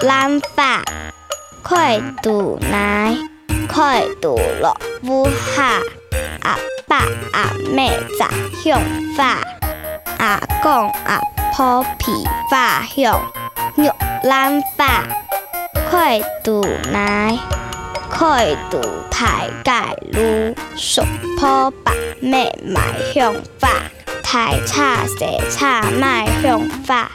懒法，快渡来，快渡落乌下。阿爸阿妹在向法，阿公阿婆皮发向玉兰法，快渡来，快渡太界路，熟破白妹迈向法，太差西差迈向法。